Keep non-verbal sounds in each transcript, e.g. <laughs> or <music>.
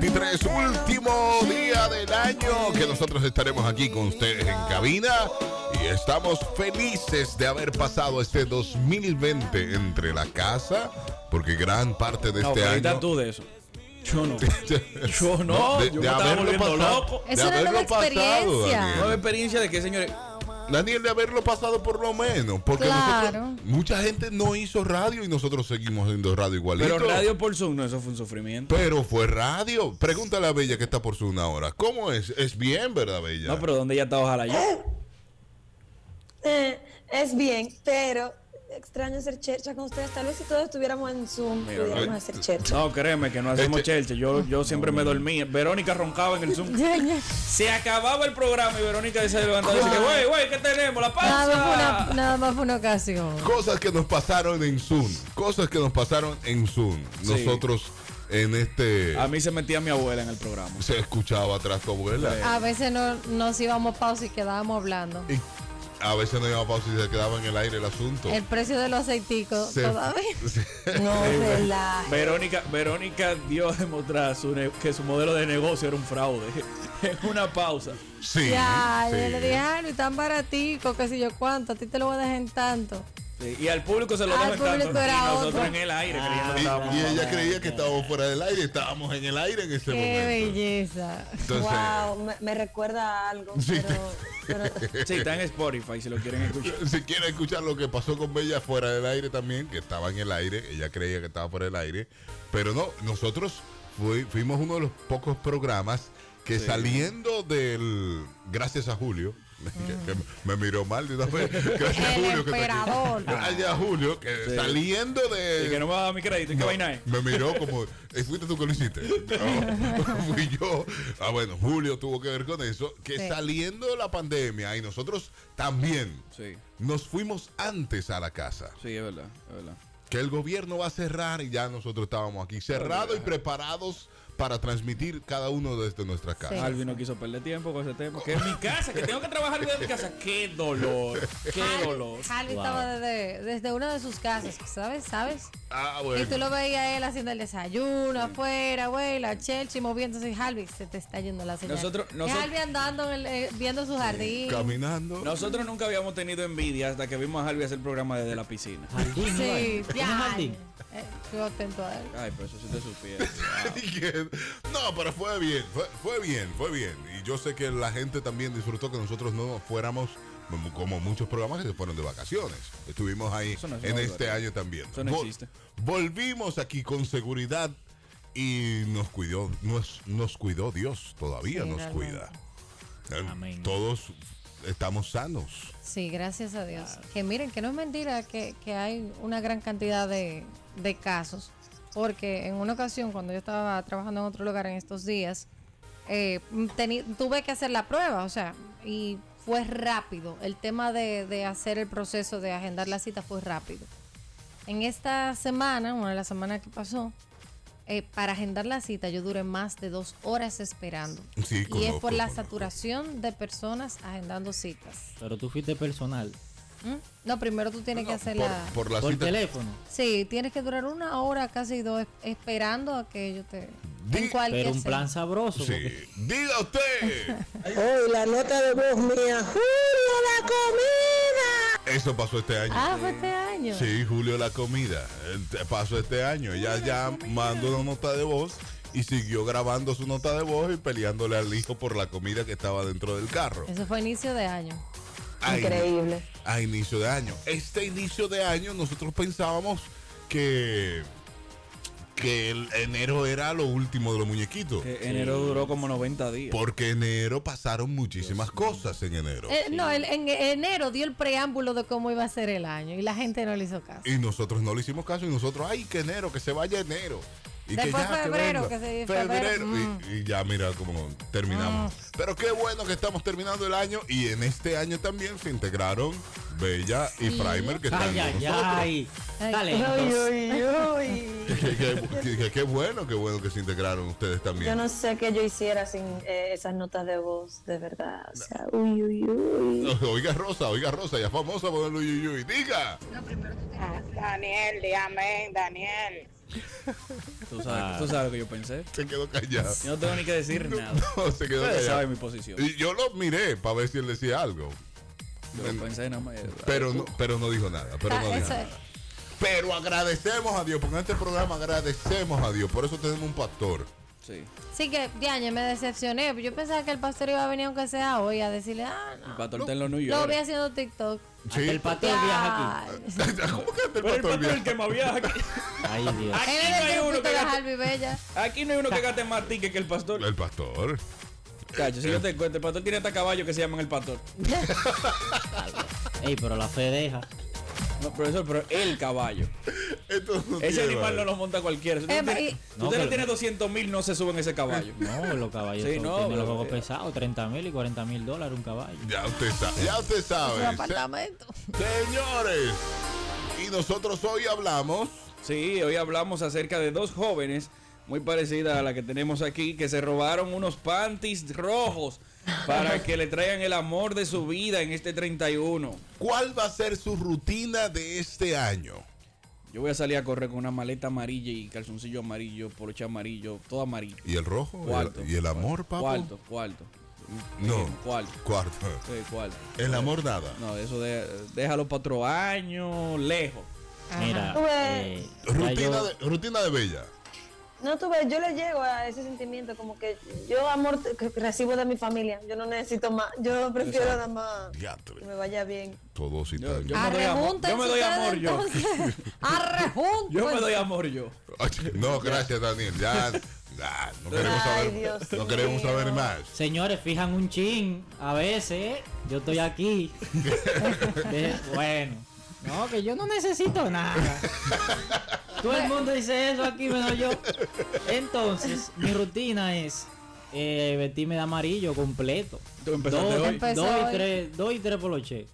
2023, último día del año que nosotros estaremos aquí con ustedes en cabina y estamos felices de haber pasado este 2020 entre la casa porque gran parte de No, este año tú de eso. Yo no. <laughs> Yo no. de, yo de me estaba haberlo volviendo pasado, loco. de Es una nueva haberlo pasado, experiencia. Daniel. Nueva experiencia de que, señores. Daniel, de haberlo pasado por lo menos, porque Claro. nosotros, mucha gente no hizo radio y nosotros seguimos haciendo radio igualito. Pero radio por Zoom, no, eso fue un sufrimiento. Pero fue radio. Pregúntale a Bella que está por Zoom ahora. ¿Cómo es? Es bien, ¿verdad, Bella? No, pero ¿dónde ya está ojalá yo? Eh, es bien, pero extraño hacer chercha con ustedes. Tal vez si todos estuviéramos en Zoom, Mira, pudiéramos no, hacer chercha. No, créeme que no hacemos Este- chelche. Yo, yo siempre me dormía. Verónica roncaba en el Zoom. <laughs> Se acababa el programa y Verónica se levantaba y decía, güey, güey, ¿qué tenemos? ¡La Nada más, fue una, pausa! nada más fue una ocasión. Cosas que nos pasaron en Zoom. Cosas que nos pasaron en Zoom. Sí. Nosotros en este... A mí se metía mi abuela en el programa. Se escuchaba atrás tu abuela. A veces no, nos íbamos pausa y quedábamos hablando. Y a veces no iba pausa y se quedaba en el aire el asunto. El precio de los aceiticos Se- todavía. <laughs> se- <laughs> No, relaje. Verónica, Verónica dio a demostrar su ne- que su modelo de negocio era un fraude. <laughs> En una pausa. sí, Ya, sí. yo le dije, ay, tan baratico, qué sé yo cuánto, a ti te lo voy a dejar en tanto. Sí, Y al público se lo en tanto. público era Y nosotros otro. en el aire creyendo. Y, y ella creía que estábamos fuera del aire. Estábamos en el aire en ese Qué momento. belleza. Entonces, wow, me, me recuerda a algo, Sí. pero, pero Sí, está en Spotify si lo quieren escuchar. Si quieren escuchar lo que pasó con Bella fuera del aire también, que estaba en el aire, ella creía que estaba fuera del aire, pero no, nosotros fui- fuimos uno de los pocos programas que saliendo del, gracias a Julio, <laughs> que, que me miró mal de una vez, gracias a Julio, que gracias a Julio, que Sí. saliendo de... Y que no me va a dar mi crédito. ¿Y qué No, vaina es? Me miró como, "Eh, fuiste tú que lo hiciste. <laughs> No, <laughs> fui yo. Ah, bueno, Julio tuvo que ver con eso. Que Sí. saliendo de la pandemia y nosotros también Sí, nos fuimos antes a la casa. sí, es verdad, es verdad. Que el gobierno va a cerrar y ya nosotros estábamos aquí cerrados y preparados para transmitir cada uno desde nuestra casa. Sí. Alvin no quiso perder tiempo con ese tema. <laughs> Que es mi casa, que tengo que trabajar desde mi casa. ¡Qué dolor! ¡Qué dolor! Wow. estaba desde, desde una de sus casas, ¿sabes? ¿Sabes? Ah, Y bueno. tú lo veías él haciendo el desayuno afuera, güey, la Chelsea moviéndose. Y Harvey, se te está yendo la señal. Nosotros- nosotros- andando, en el- eh, viendo su jardín. Caminando. Nosotros nunca habíamos tenido envidia hasta que vimos a Harvey hacer el programa desde la piscina. Sí, ¿Tienes ya. Eh, Estoy atento a él. Ay, pero eso sí te supiera. <laughs> Wow. No, pero fue bien, fue, fue bien, fue bien. Y yo sé que la gente también disfrutó que nosotros no fuéramos como- muchos programas que se fueron de vacaciones. Estuvimos ahí Eso no es en este año también. Eso no Vol- existe. Volvimos aquí con seguridad y nos cuidó, nos, nos cuidó Dios, todavía Sí, nos realmente. cuida. Eh, Amén. Todos estamos sanos. Sí, gracias a Dios. Que miren, que no es mentira que, que hay una gran cantidad de, de casos. Porque en una ocasión, cuando yo estaba trabajando en otro lugar en estos días, eh, tuve que hacer la prueba, o sea, y fue rápido. El tema de, de hacer el proceso de agendar la cita fue rápido. En esta semana, una de las semanas que pasó, eh, para agendar la cita yo duré más de dos horas esperando. Sí, y es por la conozco. saturación de personas agendando citas. Pero tú fuiste personal. ¿Mm? No, primero tú tienes que hacer por, la... por la Por cita. teléfono. Sí, tienes que durar una hora, casi dos, es- esperando a que ellos te... Di- en cualquier Pero un plan sabroso. Sí. porque- Diga usted. <laughs> Hoy la nota de voz mía, Julio, la comida. Eso pasó este año. Ah, fue este año. Sí, Julio la comida. Pasó este año. Ella ya mandó una nota de voz y siguió grabando su nota de voz y peleándole al hijo por la comida que estaba dentro del carro. Eso fue inicio de año. A, Increíble. a inicio de año. Este inicio de año nosotros pensábamos que que el enero era lo último de los muñequitos. Que enero duró como 90 días. Porque enero pasaron muchísimas cosas en enero. Eh, no, el- en enero dio el preámbulo de cómo iba a ser el año y la gente no le hizo caso. Y nosotros no le hicimos caso y nosotros, ay, que enero, que se vaya enero. Y Después que ya, febrero, venga. que se- febrero. febrero, mm. Y, y ya mira cómo terminamos. Pero qué bueno que estamos terminando el año y en este año también se integraron Bella y Sí. Primer que están Ay, ay, ay. Ay. Dale. <laughs> Qué bueno, qué bueno que se integraron ustedes también. Yo no sé qué yo hiciera sin eh, esas notas de voz, de verdad. O sea, uy, uy, uy. Oiga Rosa, oiga Rosa, ya famosa por el uy, uy, uy. Diga. Ah, Daniel, dígame, Daniel. Tú sabes, Ah. tú sabes lo que yo pensé. Se quedó callado. Yo no tengo ni que decir <laughs> nada. No, se quedó Ustedes callado. saben mi posición. Y yo lo miré para ver si él decía algo. Yo pensé nada más. Pero no, pero no dijo nada. Pero Ah, no dijo nada. Pero agradecemos a Dios, porque en este programa agradecemos a Dios. Por eso tenemos un pastor. Sí. Sí que, diañe, me decepcioné. Yo pensaba que el pastor iba a venir aunque sea hoy a decirle, ah, El no. pastor está en los New Lo York. vi haciendo TikTok. Sí. el pastor viaja aquí. <laughs> ¿Cómo que el Pero el pastor pastor es el viaja? que más viaja aquí. Ay, Dios. Aquí no hay el uno que gaste, Bella. aquí no hay uno que gaste más ticket que el pastor. El pastor. Cacho, si yo te cuento, el pastor tiene hasta caballo que se llaman el pastor. <laughs> <laughs> Ey, pero la fe deja. No, profesor, pero el caballo. Esto no Ese tiene animal no lo monta cualquiera. Si usted Eh, y- No, usted le pero- tiene 200 mil, no se suben ese caballo. No, los caballos Sí, son- no, tienen pero- los juegos pesados, 30 mil y 40 mil dólares un caballo. Ya usted sabe. Ya usted sabe. Apartamento. Señores. Y nosotros hoy hablamos. Sí, hoy hablamos acerca de dos jóvenes muy parecidas a la que tenemos aquí que se robaron unos panties rojos para que le traigan el amor de su vida en este 31. ¿Cuál va a ser su rutina de este año? Yo voy a salir a correr con una maleta amarilla y calzoncillo amarillo, poloche amarillo, todo amarillo. ¿Y el rojo? Cuarto. ¿Y el, amor, papo? Cuarto, cuarto. No. Cuarto. Cuarto. Sí, cuarto. El amor nada. No, eso de- déjalo para otro año, lejos. Mira, Ajá. eh, Rutina yo- de, rutina de Bella. No, tú ves, yo le llego a ese sentimiento como que yo amor que recibo de mi familia. Yo no necesito más. Yo prefiero Exacto. nada más Diatre. que me vaya bien. Todos y Yo- <laughs> yo- me doy amor- yo me doy amor yo. Me doy amor yo. No, gracias, Daniel. Ya, ya, no queremos Ay, saber, Dios no queremos mío. saber más. Señores, fijan un chin. A veces, yo estoy aquí. <laughs> Bueno, no, que yo no necesito nada. <laughs> Todo el mundo dice eso aquí, menos yo. Entonces, mi rutina es eh, vestirme de amarillo completo. Tú empezaste Dos, hoy. Empezó dos y hoy. tres, dos y tres poloche.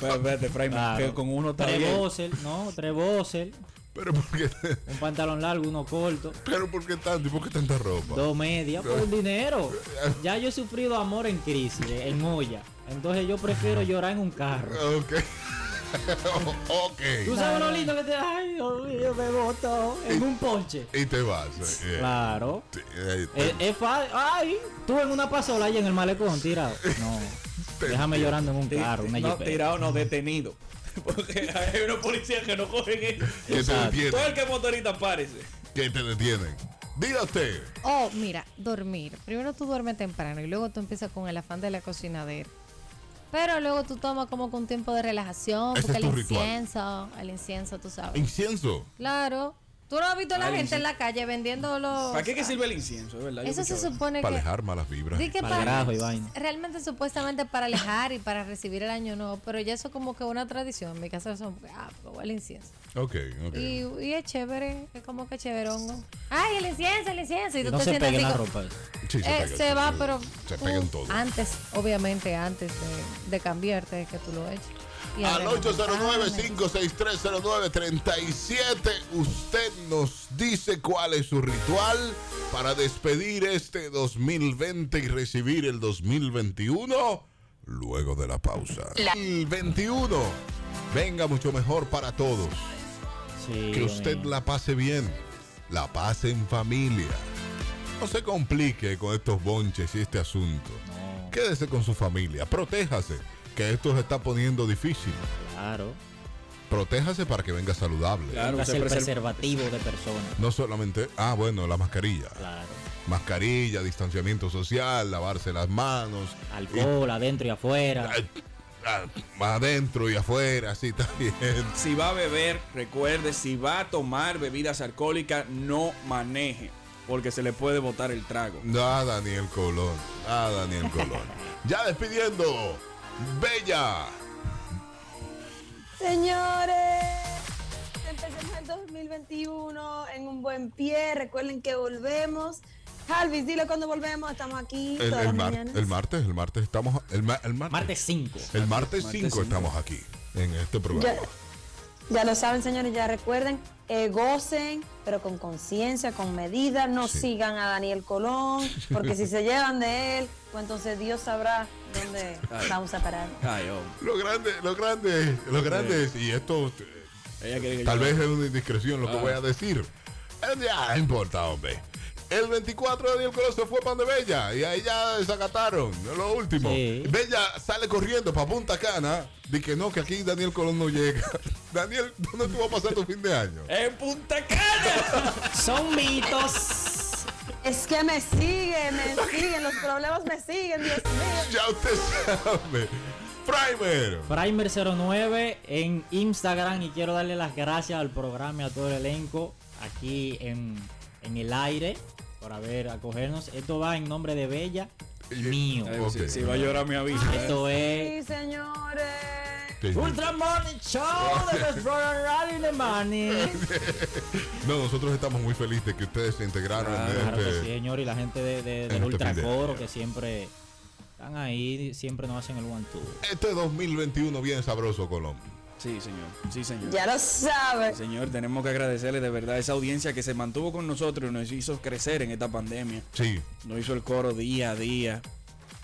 Pero espérate, Efraín, Claro. que con uno está Tres bien. boxer, no, tres boxer, Pero ¿por qué, un pantalón largo, uno corto. pero ¿por qué tanto? ¿Y por qué tanta ropa? Dos medias por <laughs> dinero. Ya yo he sufrido amor en crisis, en olla. Entonces yo prefiero llorar en un carro. Ok. <laughs> ok. Tú sabes lo lindo que te. Ay, mío, me botó. En un ponche. Y te vas. eh, Claro. eh, Es, es fácil. Ay, tú en una pasola ahí en el malecón tirado. No. <laughs> Déjame llorando en un carro, una no, tirado no, detenido. <laughs> Porque hay unos policías que no cogen eso. que te Exacto. Todo el detienen. que es motorista parece. Que te detienen. Diga usted. Oh, mira, dormir. Primero tú duermes temprano y luego tú empiezas con el afán de la cocinadera. Pero luego tú tomas como que un tiempo de relajación, Ese porque el ritual. incienso, el incienso, tú sabes. Incienso. Claro. Tú no has visto a la Ah, gente en la calle vendiendo los... ¿Para qué que sirve el incienso? verdad? Yo Eso se escuchaba. supone Para que... alejar malas vibras. Di que Para y vaina. Realmente supuestamente para alejar y para recibir el año nuevo, pero ya eso como que una tradición. En mi casa son, ah, pues el incienso. Ok, ok. Y, y es chévere, es como que chéverongo. Ay, el incienso, el incienso. Y tú No te se pegue así la como- ropa. Sí, Eh, pega, se va, pero Se tú pegan todo. antes, obviamente, antes de, de cambiarte, que tú lo eches. Al agregas 809 809-56309-37, usted nos dice cuál es su ritual para despedir este 2020 y recibir el 2021 luego de la pausa. El 21 venga mucho mejor para todos. Sí, Que usted amigo. la pase bien, la pase en familia. No se complique con estos bonches y este asunto. No, Quédese con su familia, protéjase, que esto se está poniendo difícil. claro. Protéjase para que venga saludable. Claro, usted preserva- preservativo de personas. No solamente, ah, bueno, la mascarilla. Claro. Mascarilla, distanciamiento social, lavarse las manos. Alcohol adentro y afuera. ah, adentro y afuera, así también. <laughs> Si va a beber, recuerde, si va a tomar bebidas alcohólicas, no maneje. Porque se le puede botar el trago. Ah, Daniel Colón. Ah, Daniel Colón. <laughs> Ya despidiendo. Bella. Señores, empecemos el 2021 en un buen pie. Recuerden que volvemos. Alvis, dile cuando volvemos. Estamos aquí El, todas el las mar- mañanas. el martes, el martes estamos. El, ma- el martes. Martes 5. El martes Martes 5 cinco. estamos aquí en este programa. Ya, ya lo saben, señores, ya recuerden, eh, gocen, pero con conciencia, con medida, no Sí. sigan a Daniel Colón, porque si se llevan de él, pues entonces Dios sabrá dónde Ay. vamos a parar. Ay, oh. Lo grande, lo grande, lo grande es, y esto eh, Ella quiere que tal yo- vez es una indiscreción lo que Ah. voy a decir, Eh, Ya, no importa, hombre. El 24 Daniel Colón se fue para donde Bella y ahí ya desacataron. Es lo último. Sí. Bella sale corriendo para Punta Cana. Dice que no, que aquí Daniel Colón no llega. <laughs> Daniel, ¿dónde tú vas a pasar tu fin de año? ¡En Punta Cana! Son mitos. Es que me siguen, me siguen, los problemas me siguen, Dios mío. Ya usted sabe. Primer. Primer09 en Instagram y quiero darle las gracias al programa y a todo el elenco aquí en, en el aire por haber acogernos. Esto va en nombre de Bella y mío. Eh, Ok. si, si va a llorar, me avisa. ¿eh? Esto Sí, es señores. Sí. Ultra Morning Show de los <laughs> the Money. No, nosotros estamos muy felices de que ustedes se integraron Claro, en Claro que este- sí, señor, y la gente de, de- del este Ultra Coro que siempre están ahí, siempre nos hacen el one two. Este 2021 bien sabroso, Colón. Sí, señor. Sí, señor. Ya lo sabes. Señor, tenemos que agradecerle de verdad a esa audiencia que se mantuvo con nosotros y nos hizo crecer en esta pandemia. Sí. Nos hizo el coro día a día.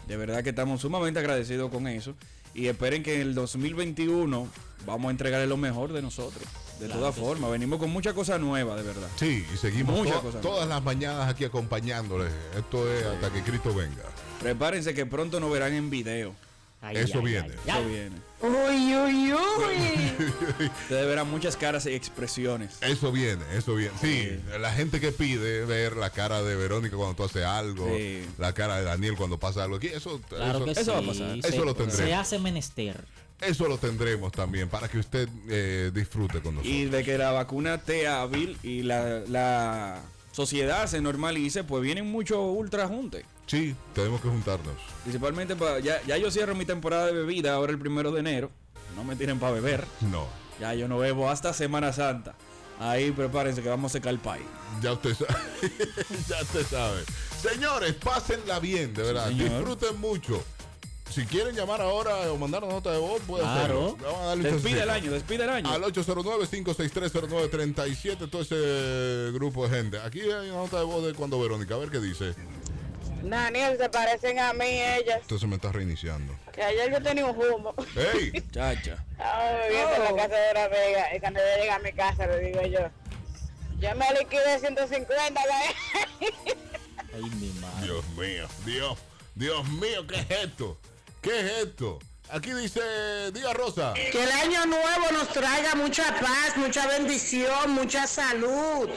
De verdad que estamos sumamente agradecidos con eso. Y esperen que en el 2021 vamos a entregarle lo mejor de nosotros. De todas formas, venimos con muchas cosas nuevas, de verdad. Sí, y seguimos Muchas to- cosas. todas las mañanas aquí acompañándoles. Esto es hasta que Cristo venga. Prepárense que pronto nos verán en video. Ay, Eso ay, viene. ay, ay. Eso viene. Uy, uy, uy. <laughs> Ustedes verán muchas caras y expresiones. Eso viene, eso viene. Sí, la gente que pide ver la cara de Verónica cuando tú haces algo, Sí. la cara de Daniel cuando pasa algo aquí, eso, Claro eso, va a sí. pasar. Se, Eso lo tendremos. se hace menester. eso lo tendremos también para que usted eh, disfrute con nosotros. Y de que la vacuna esté hábil y la, la sociedad se normalice, pues vienen muchos ultra juntes. Sí, tenemos que juntarnos. Principalmente para. Ya, ya yo cierro mi temporada de bebida ahora el primero de enero. No me tienen para beber. No, Ya yo no bebo hasta Semana Santa. Ahí prepárense que vamos a secar el país. ya usted sabe. <laughs> ya usted sabe. Señores, pásenla bien, de verdad. Disfruten mucho. Si quieren llamar ahora o mandar una nota de voz, pueden Claro. Despide el año, despide el año. Al 809-56309-37, todo ese grupo de gente. Aquí hay una nota de voz de cuando Verónica, a ver qué dice. Daniel, se parecen a mí ellas. Entonces me está reiniciando. Que ayer yo tenía un humo. ¡Ey! <laughs> Chacha. Estaba bebiendo en la casa de una amiga. Y cuando yo llegué a mi casa, le digo yo, yo me liquidé 150. ¿vale?" Ay, mi madre. Dios mío, Dios, Dios mío, ¿qué es esto? ¿Qué es esto? Aquí dice, diga Rosa. Que el año nuevo nos traiga mucha paz, mucha bendición, mucha salud.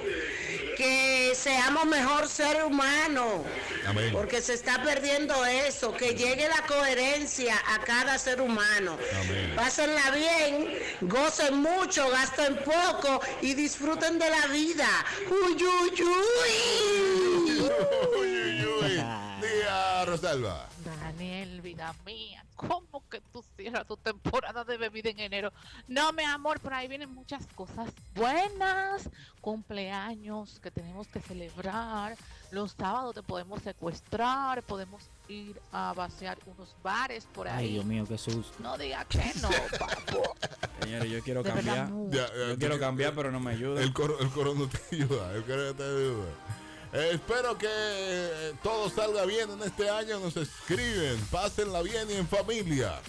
Que seamos mejor ser humano. Amén. Porque se está perdiendo eso. Que llegue la coherencia a cada ser humano. Amén. Pásenla bien, gocen mucho, gasten poco y disfruten de la vida. Uy, uy, uy. Uy, uy, uy. Rosalba. Daniel, vida mía, ¿cómo que tú cierras tu temporada de bebida en enero? No, mi amor, por ahí vienen muchas cosas buenas, cumpleaños que tenemos que celebrar, los sábados te podemos secuestrar, podemos ir a vaciar unos bares por Ay, ahí. Dios mío, qué susto. No diga que no, <laughs> papo. Señores, yo quiero De verdad, cambiar. no. Ya, ya, Yo quiero cambiar, pero no me ayuda. El coro, el coro no te ayuda, el coro no te ayuda. Eh, espero que eh, todo salga bien en este año. Nos escriben, pásenla bien y en familia.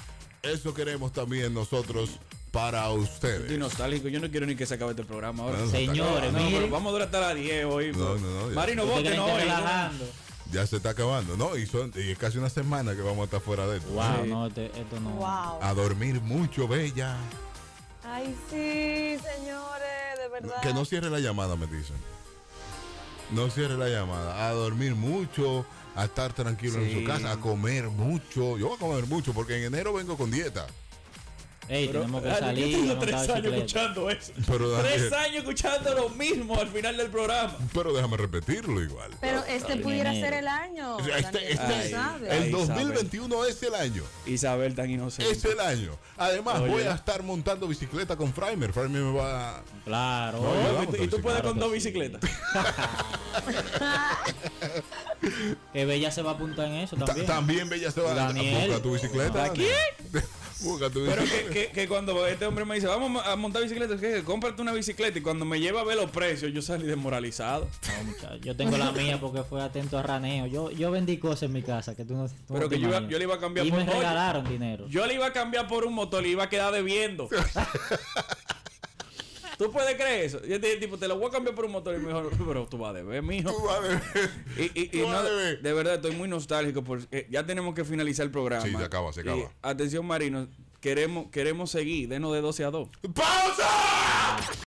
Eso queremos también nosotros para Estoy ustedes. nostálgico. Yo no quiero ni que se acabe este programa ahora. No, no, Señores, No, pero vamos a durar hasta las 10 hoy. No, no, no, ya. Marino, ¿Ustedes vote creen no que hoy. relajando? Ya se está acabando, ¿no? Y, son, y es casi una semana que vamos a estar fuera de esto. Wow, Sí. no, este- esto no. Wow. A dormir mucho, bella. Ay, sí, señores, de verdad. Que no cierre la llamada, me dicen. No cierre la llamada. A dormir mucho, a estar tranquilo en su casa, a comer mucho. Yo voy a comer mucho porque en enero vengo con dieta. Ey, Pero, tenemos que ay, yo tengo a tres años escuchando eso. Pero, tres años escuchando lo mismo al final del programa. Pero déjame repetirlo igual. Pero este En pudiera ser el año. Este- este- Ay, sabes. el Ay, 2021 es el año. Isabel tan inocente. Es el año. Además, Oye. voy a estar montando bicicleta con Framer. Framer me va a... Claro. No, y tú- a y tú puedes Claro con dos sí. bicicletas. <laughs> Que Bella se va a apuntar en eso Ta- también. También Bella se va a Daniel. busca tu bicicleta. ¿A Daniel. <laughs> Busca tu Pero que, que- que cuando este hombre me dice, vamos a montar bicicleta, es que cómprate una bicicleta. Y cuando me lleva a ver los precios, yo salí desmoralizado. No, muchacho, Yo tengo la mía porque fue atento a raneo. Yo, yo vendí cosas en mi casa que tú no. tú Pero que yo iba- imaginas. yo le iba a cambiar Y por me oye. regalaron dinero. Yo le iba a cambiar por un motor, le iba a quedar debiendo. <laughs> ¿Tú puedes creer eso? Yo te dije, tipo, te lo voy a cambiar por un motor y mejor, <laughs> pero tú vas a deber, mijo. Tú vas a beber. Y, y- y Tú vas no, a beber. de verdad estoy muy nostálgico porque ya tenemos que finalizar el programa. Sí, se acaba, se acaba. Y, atención, Marino, queremos, queremos seguir, denos de 12 a 2. ¡Pausa!